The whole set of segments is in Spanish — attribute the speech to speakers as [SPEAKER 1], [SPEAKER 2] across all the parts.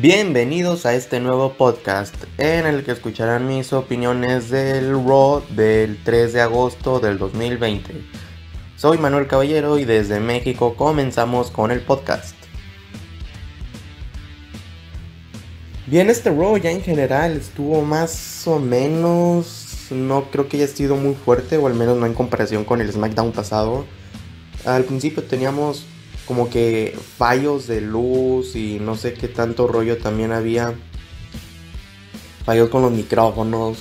[SPEAKER 1] Bienvenidos a este nuevo podcast en el que escucharán mis opiniones del Raw del 3 de agosto del 2020. Soy Manuel Caballero y desde México comenzamos con el podcast. Bien, este Raw ya en general estuvo más o menos, no creo que haya sido muy fuerte o al menos no en comparación con el SmackDown pasado. Al principio teníamos como que fallos de luz y no sé qué tanto rollo también había. Fallos con los micrófonos,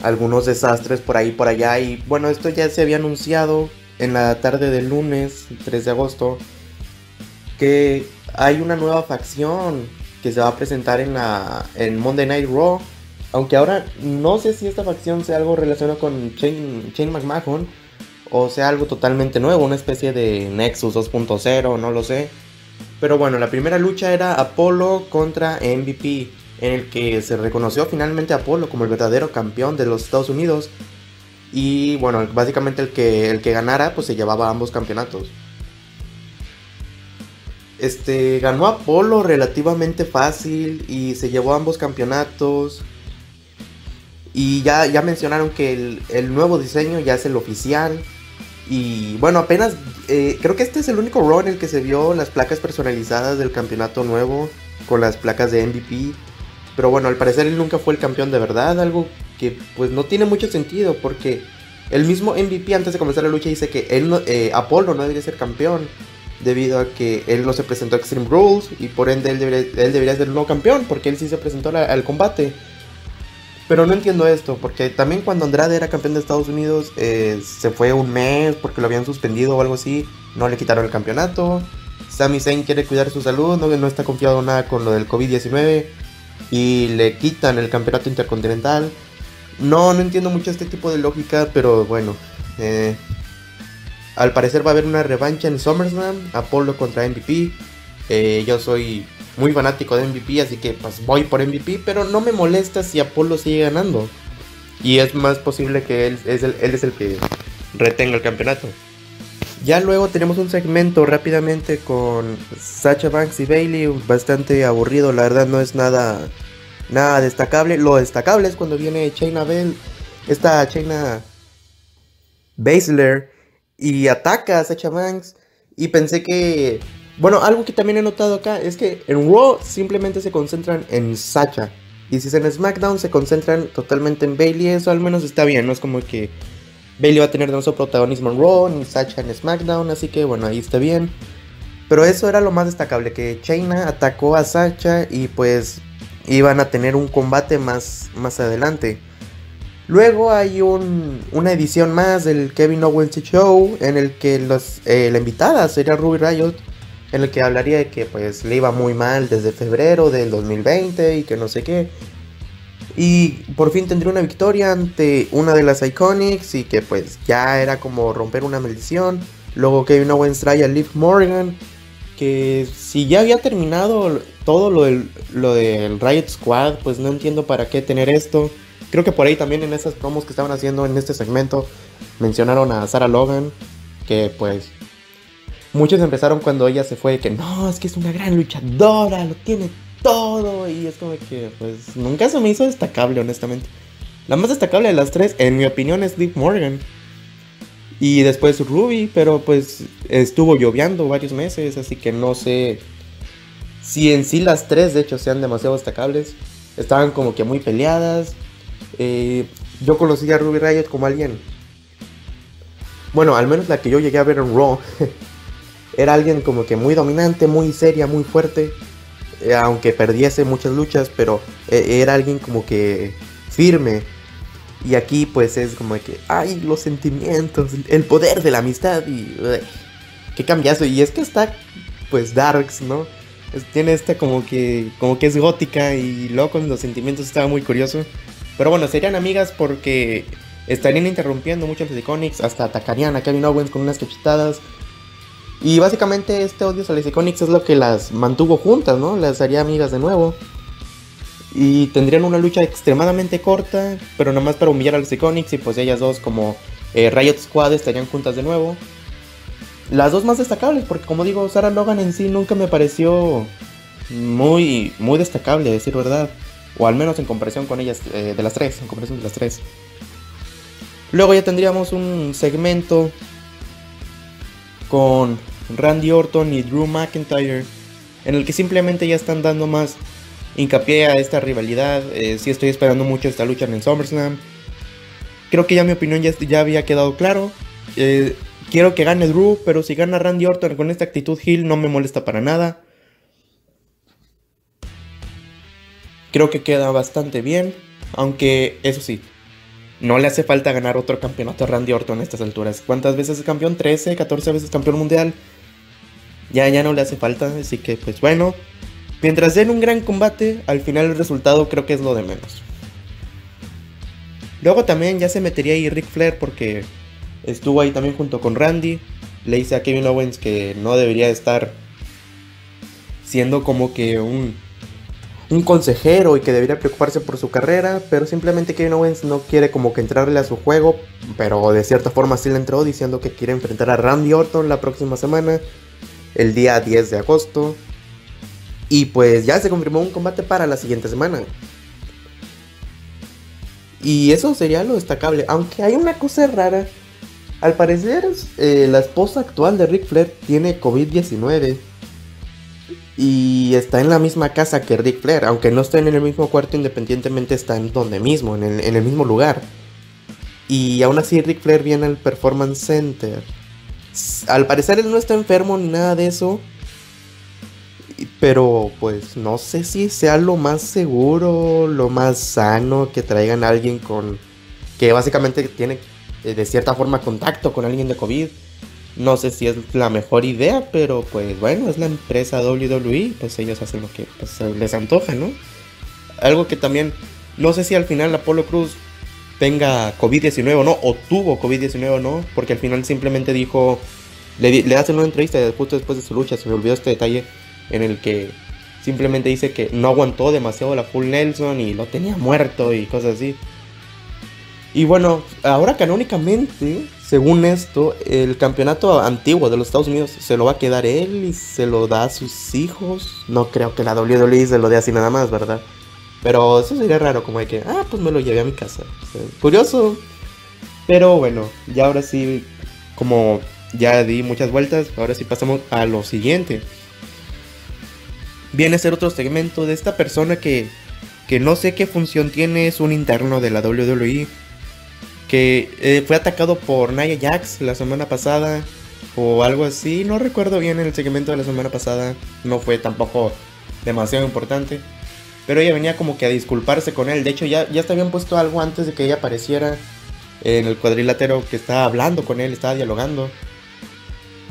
[SPEAKER 1] algunos desastres por ahí por allá y bueno, esto ya se había anunciado en la tarde del lunes, 3 de agosto, que hay una nueva facción que se va a presentar en la en Monday Night Raw. Aunque ahora no sé si esta facción sea algo relacionado con Shane, Shane McMahon o sea algo totalmente nuevo, una especie de Nexus 2.0, no lo sé. Pero bueno, la primera lucha era Apolo contra MVP, en el que se reconoció finalmente a Apolo como el verdadero campeón de los Estados Unidos. Y bueno, básicamente el que, el que ganara pues se llevaba ambos campeonatos. Este, ganó Apolo relativamente fácil y se llevó ambos campeonatos. Y ya, ya mencionaron que el, el nuevo diseño ya es el oficial. Y bueno, apenas eh, creo que este es el único Raw en el que se vio las placas personalizadas del campeonato nuevo con las placas de MVP. Pero bueno, al parecer él nunca fue el campeón de verdad, algo que pues no tiene mucho sentido porque el mismo MVP antes de comenzar la lucha dice que él no, eh, Apolo no debería ser campeón debido a que él no se presentó a Extreme Rules y por ende él debería, él debería ser el nuevo campeón porque él sí se presentó al combate. Pero no entiendo esto, porque también cuando Andrade era campeón de Estados Unidos, eh, se fue un mes porque lo habían suspendido o algo así, no le quitaron el campeonato. Sami Zayn quiere cuidar su salud, no, no está confiado nada con lo del COVID-19 y le quitan el campeonato intercontinental. No, no entiendo mucho este tipo de lógica, pero bueno. Eh, al parecer va a haber una revancha en SummerSlam, Apollo contra MVP. Eh, yo soy muy fanático de MVP, así que pues voy por MVP, pero no me molesta si Apolo sigue ganando. Y es más posible que él es el, él es el que retenga el campeonato. Ya luego tenemos un segmento rápidamente con Sacha Banks y Bailey, bastante aburrido, la verdad no es nada nada destacable. Lo destacable es cuando viene Chaina Bell, esta Chaina Baszler y ataca a Sacha Banks y pensé que bueno, algo que también he notado acá es que en Raw simplemente se concentran en Sacha. Y si es en SmackDown se concentran totalmente en Bailey. Eso al menos está bien. No es como que Bailey va a tener demasiado protagonismo en Raw ni Sacha en SmackDown. Así que bueno, ahí está bien. Pero eso era lo más destacable. Que Chaina atacó a Sacha y pues iban a tener un combate más, más adelante. Luego hay un, una edición más del Kevin Owens Show en el que eh, la invitada sería Ruby Riot en el que hablaría de que pues le iba muy mal desde febrero del 2020 y que no sé qué. Y por fin tendría una victoria ante una de las Iconics y que pues ya era como romper una maldición. Luego Kevin Owens trae a Liv Morgan, que si ya había terminado todo lo del, lo del Riot Squad, pues no entiendo para qué tener esto. Creo que por ahí también en esas promos que estaban haciendo en este segmento mencionaron a Sarah Logan, que pues muchos empezaron cuando ella se fue, que no, es que es una gran luchadora, lo tiene todo. Y es como que, pues, nunca se me hizo destacable, honestamente. La más destacable de las tres, en mi opinión, es Liv Morgan. Y después Ruby, pero pues estuvo lloviendo varios meses, así que no sé si en sí las tres, de hecho, sean demasiado destacables. Estaban como que muy peleadas. Eh, yo conocí a Ruby Riot como alguien. Bueno, al menos la que yo llegué a ver en Raw. Era alguien como que muy dominante, muy seria, muy fuerte. Eh, aunque perdiese muchas luchas, pero eh, era alguien como que firme. Y aquí pues es como que, ay, los sentimientos, el poder de la amistad y... qué cambiazo. Y es que está pues Darks, ¿no? tiene esta como que, como que es gótica y luego con los sentimientos estaba muy curioso. Pero bueno, serían amigas porque estarían interrumpiendo mucho los Iconics, hasta atacarían a Kevin Owens con unas cachetadas. Y básicamente este odio a las Iconics es lo que las mantuvo juntas, ¿no? Las haría amigas de nuevo. Y tendrían una lucha extremadamente corta, pero nada más para humillar a las Iconics y pues ellas dos como eh, Riot Squad estarían juntas de nuevo. Las dos más destacables, porque como digo, Sarah Logan en sí nunca me pareció muy, muy destacable, a decir verdad. O al menos en comparación con ellas, eh, de las tres, en comparación de las tres. Luego ya tendríamos un segmento con Randy Orton y Drew McIntyre, en el que simplemente ya están dando más hincapié a esta rivalidad. Eh, sí estoy esperando mucho esta lucha en el SummerSlam. Creo que ya mi opinión ya, ya había quedado claro. Eh, quiero que gane Drew, pero si gana Randy Orton con esta actitud heel no me molesta para nada. Creo que queda bastante bien, aunque eso sí, no le hace falta ganar otro campeonato a Randy Orton a estas alturas. ¿Cuántas veces es campeón? 13, 14 veces campeón mundial. Ya, ya no le hace falta, así que pues bueno. Mientras den un gran combate, al final el resultado creo que es lo de menos. Luego también ya se metería ahí Ric Flair porque estuvo ahí también junto con Randy. Le dice a Kevin Owens que no debería estar siendo como que un, un consejero y que debería preocuparse por su carrera, pero simplemente Kevin Owens no quiere como que entrarle a su juego, pero de cierta forma sí le entró diciendo que quiere enfrentar a Randy Orton la próxima semana el día 10 de agosto. Y pues ya se confirmó un combate para la siguiente semana. Y eso sería lo destacable. Aunque hay una cosa rara. Al parecer, eh, la esposa actual de Ric Flair tiene COVID-19. Y está en la misma casa que Ric Flair. Aunque no estén en el mismo cuarto, independientemente están donde mismo, en el, en el mismo lugar. Y aún así, Ric Flair viene al Performance Center al parecer él no está enfermo ni nada de eso. Pero pues no sé si sea lo más seguro, lo más sano que traigan a alguien con... que básicamente tiene eh, de cierta forma contacto con alguien de COVID. No sé si es la mejor idea, pero pues bueno, es la empresa WWE, pues ellos hacen lo que pues, les antoja, ¿no? Algo que también, no sé si al final Apolo Cruz tenga COVID-19 o no, o tuvo COVID-19 o no, porque al final simplemente dijo, le, le hacen una entrevista justo después de su lucha, se me olvidó este detalle, en el que simplemente dice que no aguantó demasiado la full Nelson y lo tenía muerto y cosas así. Y bueno, ahora canónicamente, según esto, el campeonato antiguo de los Estados Unidos se lo va a quedar él y se lo da a sus hijos. No creo que la WWE se lo dé así nada más, ¿verdad? Pero eso sería raro, como de que, ah, pues me lo llevé a mi casa. curioso. Pero bueno, ya ahora sí, como ya di muchas vueltas, ahora sí pasamos a lo siguiente. Viene a ser otro segmento de esta persona que, que no sé qué función tiene, es un interno de la WWE. Que eh, fue atacado por Nia Jax la semana pasada o algo así. No recuerdo bien el segmento de la semana pasada. No fue tampoco demasiado importante. Pero ella venía como que a disculparse con él. De hecho, ya, ya habían puesto algo antes de que ella apareciera en el cuadrilátero que estaba hablando con él, estaba dialogando.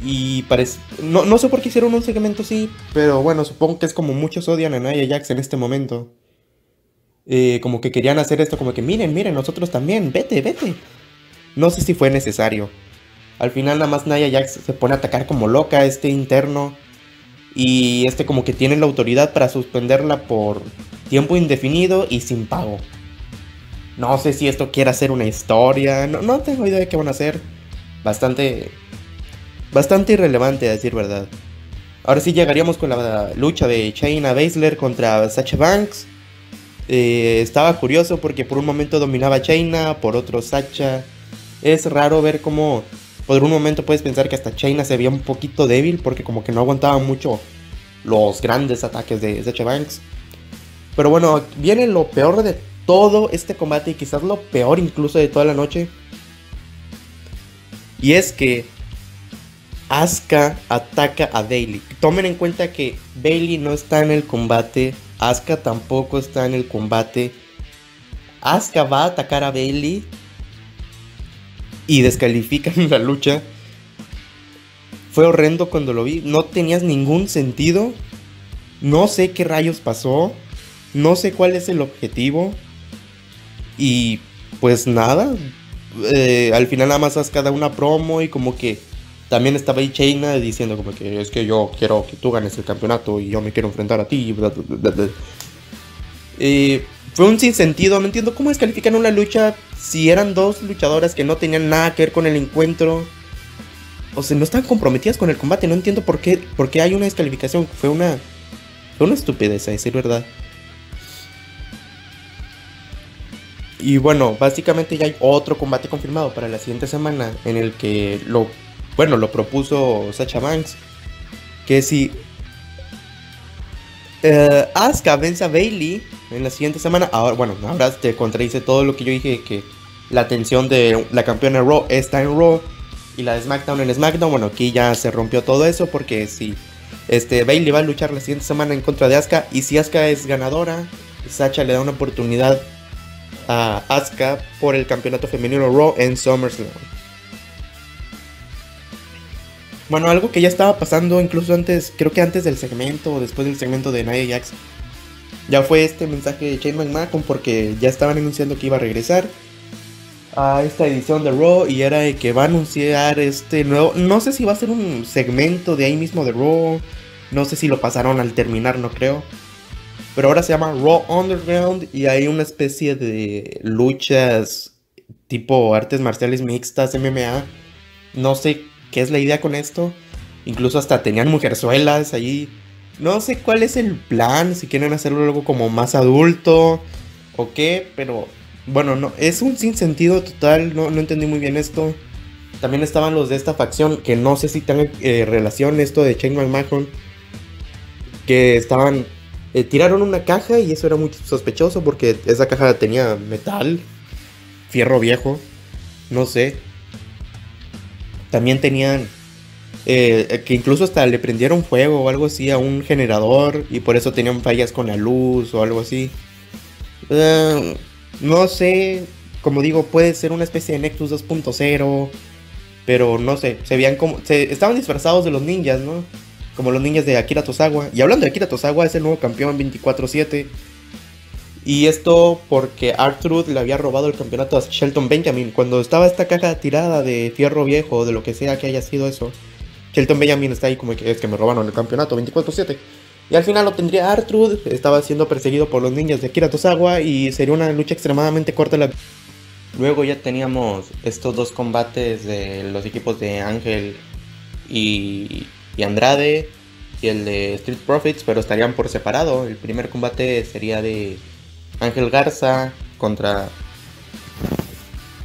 [SPEAKER 1] Y parece. No, no sé por qué hicieron un segmento así, pero bueno, supongo que es como muchos odian a Nia Jax en este momento. Eh, como que querían hacer esto, como que miren, miren, nosotros también, vete, vete. No sé si fue necesario. Al final, nada más Nia Jax se pone a atacar como loca a este interno y este como que tiene la autoridad para suspenderla por tiempo indefinido y sin pago. No sé si esto quiere hacer una historia, no, no tengo idea de qué van a hacer. Bastante, bastante irrelevante a decir verdad. Ahora sí llegaríamos con la lucha de Shayna Baszler contra Sacha Banks. Eh, estaba curioso porque por un momento dominaba Shayna, por otro Sacha. Es raro ver cómo por un momento puedes pensar que hasta China se veía un poquito débil porque como que no aguantaba mucho los grandes ataques de Zeche Banks. Pero bueno, viene lo peor de todo este combate y quizás lo peor incluso de toda la noche. Y es que Asuka ataca a Bailey. Tomen en cuenta que Bailey no está en el combate. Asuka tampoco está en el combate. Asuka va a atacar a Bailey y descalifican la lucha. Fue horrendo cuando lo vi. No tenías ningún sentido. No sé qué rayos pasó. No sé cuál es el objetivo. Y pues nada. Eh, al final nada más has cada una promo y como que también estaba ahí Chaina diciendo como que es que yo quiero que tú ganes el campeonato y yo me quiero enfrentar a ti. Fue un sinsentido, no entiendo cómo descalifican una lucha si eran dos luchadoras que no tenían nada que ver con el encuentro. O sea, no están comprometidas con el combate, no entiendo por qué, por qué hay una descalificación. Fue una, Fue una estupidez, a decir verdad. Y bueno, básicamente ya hay otro combate confirmado para la siguiente semana en el que lo, bueno, lo propuso Sacha Banks. Que si uh, Asuka vence a Bailey en la siguiente semana, ahora, bueno, ahora te contradice todo lo que yo dije que la atención de la campeona Raw está en Raw y la de SmackDown en SmackDown. Bueno, aquí ya se rompió todo eso porque si este, Bailey va a luchar la siguiente semana en contra de Asuka y si Asuka es ganadora, Sacha le da una oportunidad a Asuka por el campeonato femenino Raw en SummerSlam. Bueno, algo que ya estaba pasando incluso antes, creo que antes del segmento o después del segmento de Nia Jax, ya fue este mensaje de Shane McMahon porque ya estaban anunciando que iba a regresar a esta edición de Raw y era de que va a anunciar este nuevo, no sé si va a ser un segmento de ahí mismo de Raw, no sé si lo pasaron al terminar, no creo. Pero ahora se llama Raw Underground y hay una especie de luchas tipo artes marciales mixtas, MMA. No sé qué es la idea con esto. Incluso hasta tenían mujerzuelas ahí. No sé cuál es el plan, si quieren hacerlo algo como más adulto o qué, pero bueno, no, es un sinsentido total, no, no entendí muy bien esto. También estaban los de esta facción, que no sé si tengan eh, relación esto de Shane McMahon, que estaban eh, tiraron una caja y eso era muy sospechoso porque esa caja tenía metal, fierro viejo, no sé. También tenían eh, que incluso hasta le prendieron fuego o algo así a un generador y por eso tenían fallas con la luz o algo así. Eh, no sé, como digo, puede ser una especie de Nexus 2.0, pero no sé, se veían como... Se, estaban disfrazados de los ninjas, ¿no? como los niños de Akira Tosawa. Y hablando de Akira Tosawa, es el nuevo campeón 24-7. Y esto porque Arthur le había robado el campeonato a Shelton Benjamin. Cuando estaba esta caja tirada de fierro viejo, o de lo que sea que haya sido eso, Shelton Benjamin está ahí como que es que me robaron el campeonato 24-7. Y al final lo tendría Arthur, estaba siendo perseguido por los niños de Akira Tosawa y sería una lucha extremadamente corta. Luego ya teníamos estos dos combates de los equipos de Ángel y y Andrade y el de Street Profits, pero estarían por separado. El primer combate sería de Ángel Garza contra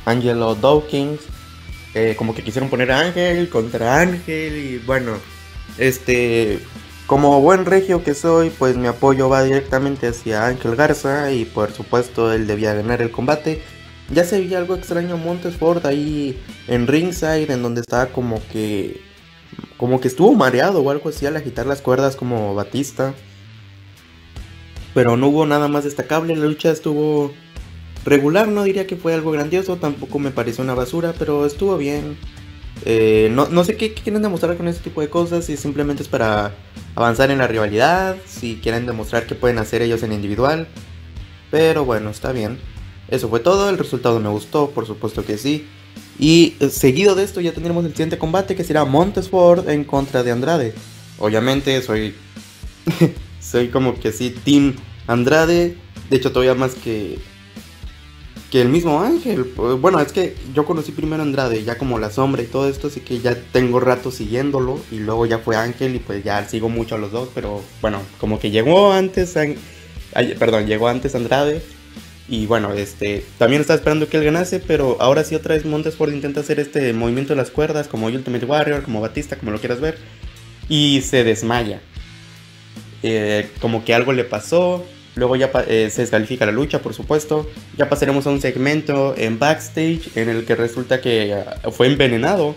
[SPEAKER 1] Angelo Dawkins. como que quisieron poner a Ángel contra Ángel y bueno, este, como buen regio que soy, pues mi apoyo va directamente hacia Ángel Garza y por supuesto él debía ganar el combate. Ya se veía algo extraño Montesford ahí en ringside, en donde estaba como que como que estuvo mareado o algo así al agitar las cuerdas como Batista. Pero no hubo nada más destacable, la lucha estuvo regular, no diría que fue algo grandioso, tampoco me pareció una basura, pero estuvo bien. Eh, no, sé qué, quieren demostrar con este tipo de cosas, si simplemente es para avanzar en la rivalidad, si quieren demostrar que pueden hacer ellos en individual. Pero bueno, está bien. Eso fue todo, el resultado me gustó, por supuesto que sí. Y eh, seguido de esto ya tendremos el siguiente combate que será Montesford en contra de Andrade. Obviamente soy soy como que sí Team Andrade, de hecho todavía más que que el mismo Ángel. Bueno, es que yo conocí primero a Andrade, ya como la sombra y todo esto, así que ya tengo rato siguiéndolo y luego ya fue Ángel y pues ya sigo mucho a los dos, pero bueno, como que llegó antes, perdón, llegó antes Andrade y bueno, este también estaba esperando que él ganase, pero ahora sí otra vez Montesford intenta hacer este movimiento de las cuerdas, como Ultimate Warrior, como Batista, como lo quieras ver, y se desmaya. Eh, como que algo le pasó, luego ya eh, se descalifica la lucha, por supuesto. Ya pasaremos a un segmento en backstage en el que resulta que ah, fue envenenado.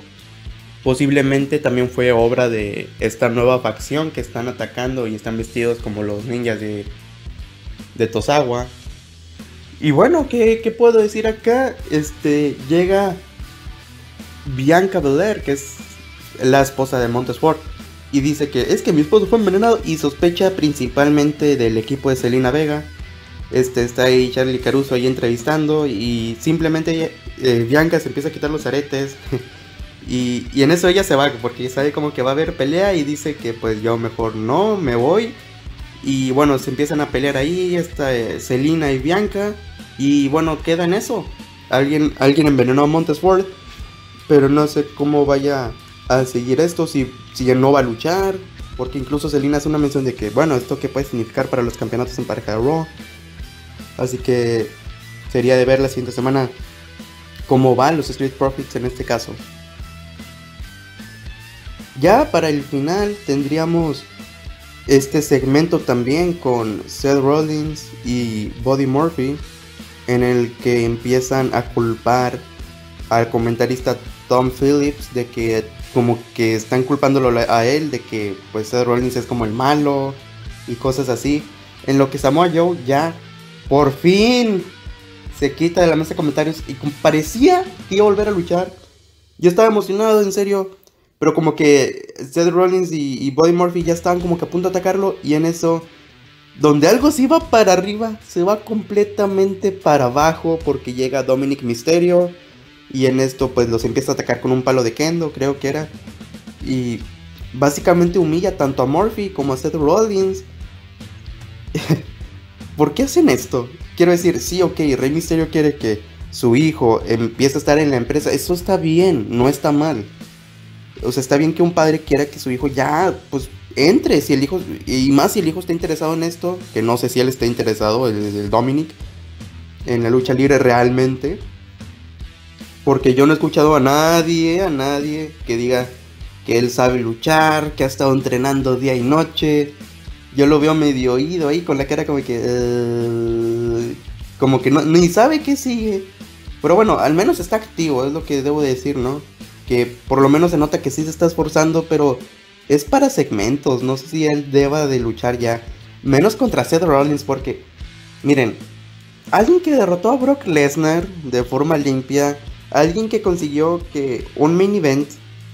[SPEAKER 1] Posiblemente también fue obra de esta nueva facción que están atacando y están vestidos como los ninjas de, de Tosawa y bueno, ¿qué, puedo decir acá? Este, llega Bianca Belair, que es la esposa de Montesfort, y dice que es que mi esposo fue envenenado y sospecha principalmente del equipo de Selena Vega. Este, está ahí Charlie Caruso ahí entrevistando y simplemente eh, Bianca se empieza a quitar los aretes. y, y, en eso ella se va porque sabe como que va a haber pelea y dice que pues yo mejor no, me voy. Y bueno, se empiezan a pelear ahí, está eh, Selena y Bianca. Y bueno, queda en eso. Alguien, alguien envenenó a Montesford, pero no sé cómo vaya a seguir esto, si, si no va a luchar Porque incluso Selina hace una mención de que, bueno, esto qué puede significar para los campeonatos en pareja de Raw. Así que sería de ver la siguiente semana cómo van los Street Profits en este caso. Ya para el final tendríamos este segmento también con Seth Rollins y Buddy Murphy en el que empiezan a culpar al comentarista Tom Phillips de que como que están culpándolo a él de que pues Seth Rollins es como el malo y cosas así. En lo que Samoa Joe ya por fin se quita de la mesa de comentarios y parecía que iba a volver a luchar. Yo estaba emocionado, en serio. Pero como que Seth Rollins y, y Buddy Murphy ya estaban como que a punto de atacarlo. Y en eso, donde algo se iba para arriba, se va completamente para abajo porque llega Dominic Mysterio y en esto pues los empieza a atacar con un palo de kendo, creo que era. Y básicamente humilla tanto a Murphy como a Seth Rollins. ¿Por qué hacen esto? Quiero decir, sí, ok, Rey Mysterio quiere que su hijo empiece a estar en la empresa. Eso está bien, no está mal. O sea, está bien que un padre quiera que su hijo ya, pues, entre. Si el hijo, y más si el hijo está interesado en esto, que no sé si él está interesado, el, el Dominic, en la lucha libre realmente. Porque yo no he escuchado a nadie, a nadie que diga que él sabe luchar, que ha estado entrenando día y noche. Yo lo veo medio oído ahí con la cara como que... Uh, como que no, ni sabe qué sigue. Pero bueno, al menos está activo, es lo que debo decir, ¿no? Que por lo menos se nota que sí se está esforzando, pero es para segmentos. No sé si él deba de luchar ya. Menos contra Seth Rollins porque... Miren, alguien que derrotó a Brock Lesnar de forma limpia Alguien que consiguió que un main event,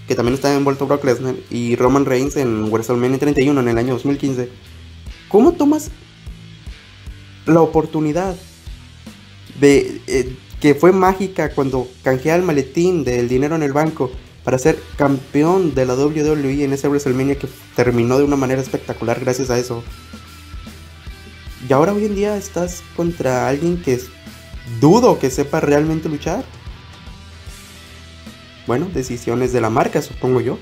[SPEAKER 1] que también estaba envuelto Brock Lesnar y Roman Reigns en WrestleMania 31 en el año 2015. ¿Cómo tomas la oportunidad de eh, que fue mágica cuando canjea el maletín del dinero en el banco para ser campeón de la WWE en ese WrestleMania que terminó de una manera espectacular gracias a eso? Y ahora hoy en día estás contra alguien que dudo que sepa realmente luchar bueno, decisiones de la marca, supongo yo.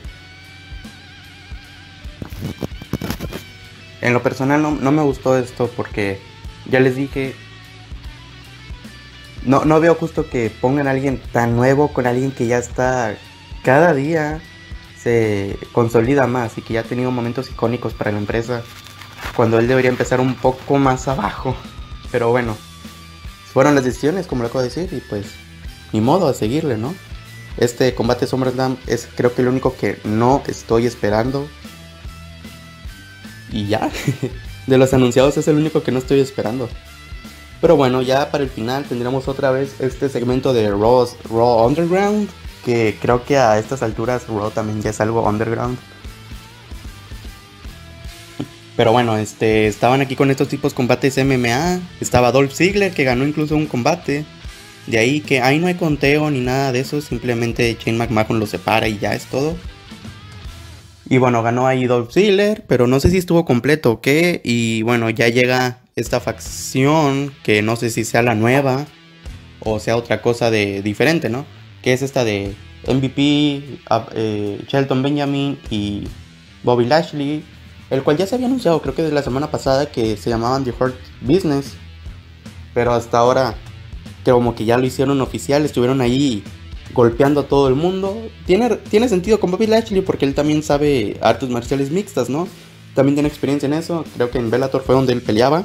[SPEAKER 1] En lo personal no, me gustó esto porque ya les dije, no, no veo justo que pongan a alguien tan nuevo con alguien que ya está cada día se consolida más y que ya ha tenido momentos icónicos para la empresa cuando él debería empezar un poco más abajo. Pero bueno, fueron las decisiones, como lo acabo de decir, y pues ni modo a seguirle, ¿no? Este combate SummerSlam es creo que el único que no estoy esperando. Y ya. De los anunciados es el único que no estoy esperando. Pero bueno, ya para el final tendremos otra vez este segmento de Raw, Raw Underground. Que creo que a estas alturas Raw también ya es algo underground. Pero bueno, este, estaban aquí con estos tipos combates MMA. Estaba Dolph Ziggler que ganó incluso un combate. De ahí que ahí no hay conteo ni nada de eso, simplemente Shane McMahon lo separa y ya es todo. Y bueno, ganó ahí Dolph Ziggler, pero no sé si estuvo completo o qué. Y bueno, ya llega esta facción, que no sé si sea la nueva o sea otra cosa de diferente, ¿no? Que es esta de MVP, eh, Shelton Benjamin y Bobby Lashley, el cual ya se había anunciado, creo que desde la semana pasada, que se llamaban The Hurt Business. Pero hasta ahora como que ya lo hicieron oficial, estuvieron ahí golpeando a todo el mundo. Tiene, tiene sentido con Bobby Lashley porque él también sabe artes marciales mixtas, ¿no? También tiene experiencia en eso. Creo que en Bellator fue donde él peleaba.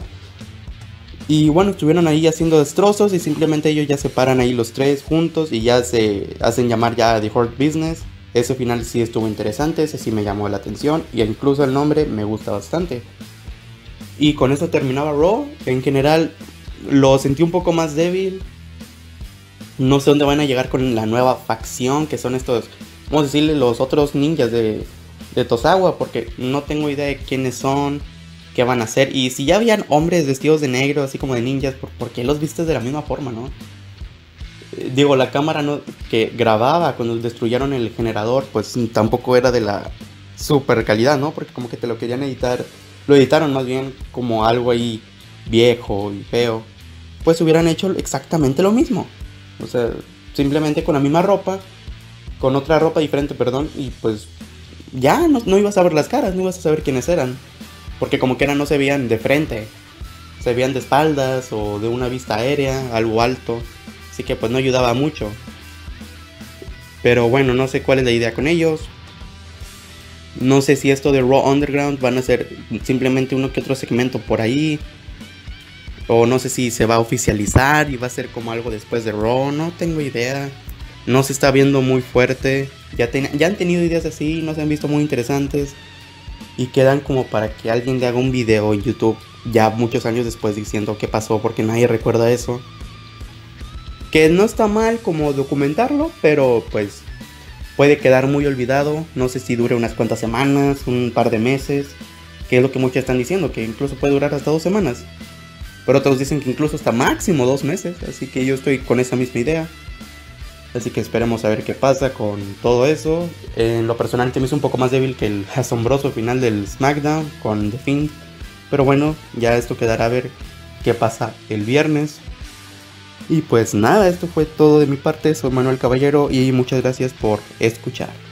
[SPEAKER 1] Y bueno, estuvieron ahí haciendo destrozos y simplemente ellos ya se paran ahí los tres juntos y ya se hacen llamar ya The Hurt Business. Ese final sí estuvo interesante, ese sí me llamó la atención y incluso el nombre me gusta bastante. Y con eso terminaba Raw. En general, lo sentí un poco más débil. No sé dónde van a llegar con la nueva facción, que son estos, vamos a decirle, los otros ninjas de, de Tosawa, porque no tengo idea de quiénes son, qué van a hacer. Y si ya habían hombres vestidos de negro, así como de ninjas, ¿por, qué los vistes de la misma forma, no? Eh, digo, la cámara no, que grababa cuando destruyeron el generador, pues tampoco era de la super calidad, ¿no? Porque como que te lo querían editar, lo editaron más bien como algo ahí viejo y feo, pues hubieran hecho exactamente lo mismo. O sea, simplemente con la misma ropa, con otra ropa diferente, perdón, y pues
[SPEAKER 2] ya no, no ibas a ver las caras, no ibas a saber quiénes eran. Porque como que eran no se veían de frente, se veían de espaldas o de una vista aérea, algo alto. Así que pues no ayudaba mucho. Pero bueno, no sé cuál es la idea con ellos. No sé si esto de Raw Underground van a ser simplemente uno que otro segmento por ahí. O no sé si se va a oficializar y va a ser como algo después de Raw. No tengo idea. No se está viendo muy fuerte. Ya, ya han tenido ideas así, no se han visto muy interesantes. Y quedan como para que alguien le haga un video en YouTube ya muchos años después diciendo qué pasó porque nadie recuerda eso. Que no está mal como documentarlo, pero pues puede quedar muy olvidado. No sé si dure unas cuantas semanas, un par de meses, que es lo que muchos están diciendo, que incluso puede durar hasta dos semanas. Pero otros dicen que incluso hasta máximo dos meses, así que yo estoy con esa misma idea. Así que esperemos a ver qué pasa con todo eso. En lo personal me hizo un poco más débil que el asombroso final del SmackDown con The Fiend. Pero bueno, ya esto quedará a ver qué pasa el viernes. Y pues nada, esto fue todo de mi parte. Soy Manuel Caballero y muchas gracias por escuchar.